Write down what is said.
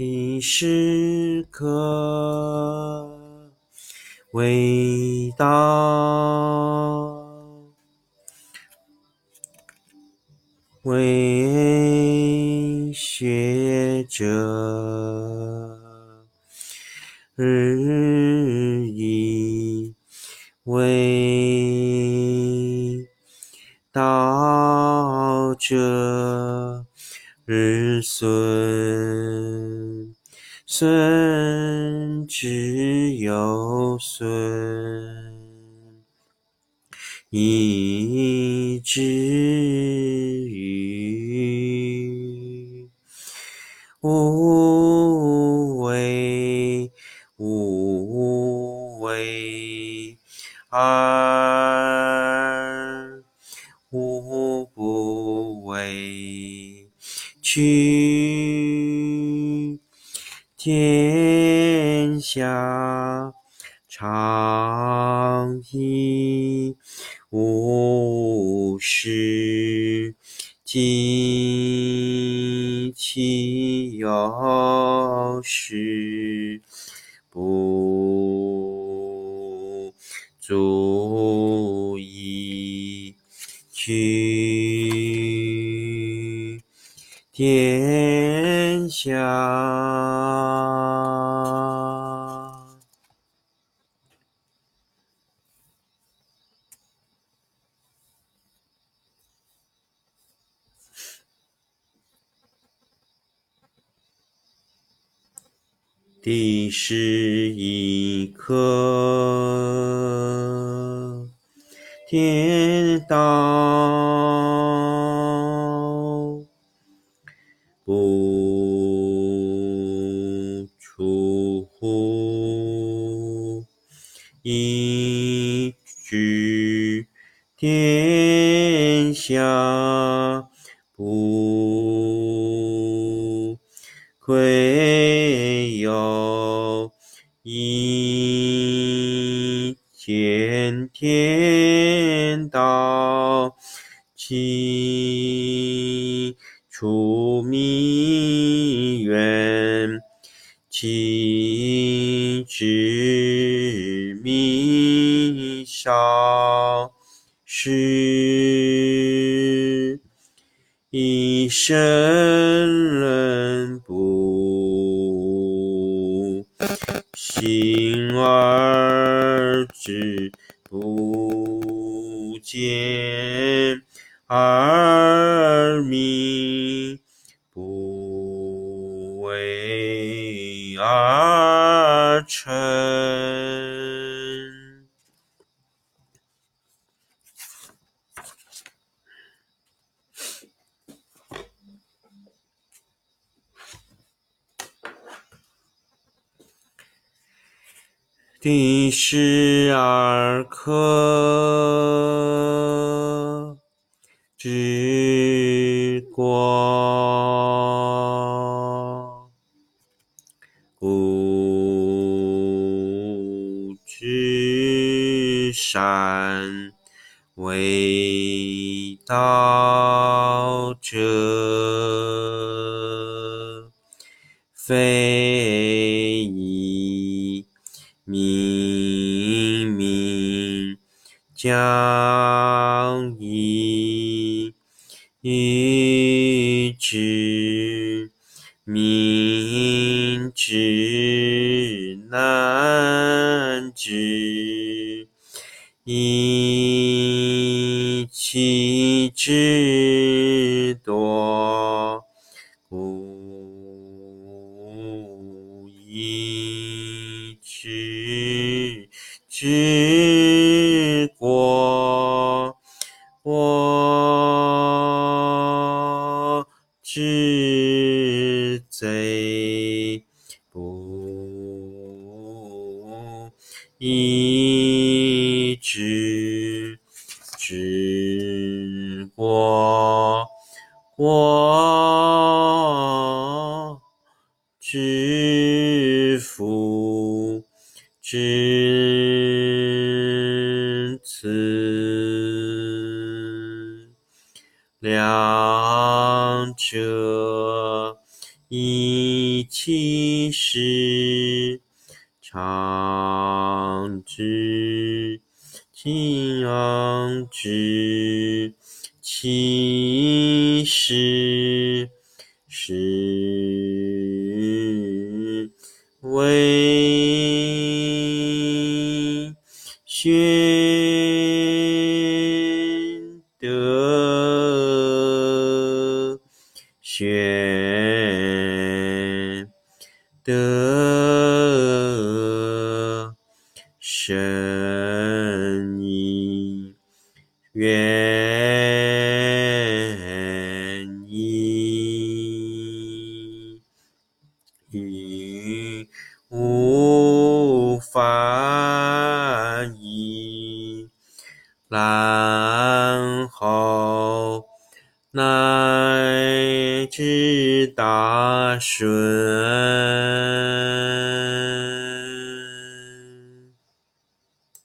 的时刻，味道，为学者日益为道者日损，损之又损，以至于无为无为而无不为，取天下常以无事，及其有事，不足以取天下。第十一课，天道。以知天下不窥有，以见天道，其出弥远，其知弥少，是以圣人不行而知不见而明，不为而成。第十二课，治国，故知善为道者，非明明将易，一知；明之难知，以其之多。我我知贼不以知知我，我知福知。此两者一起时常知今安知其实是宣德，宣德好，乃至大顺。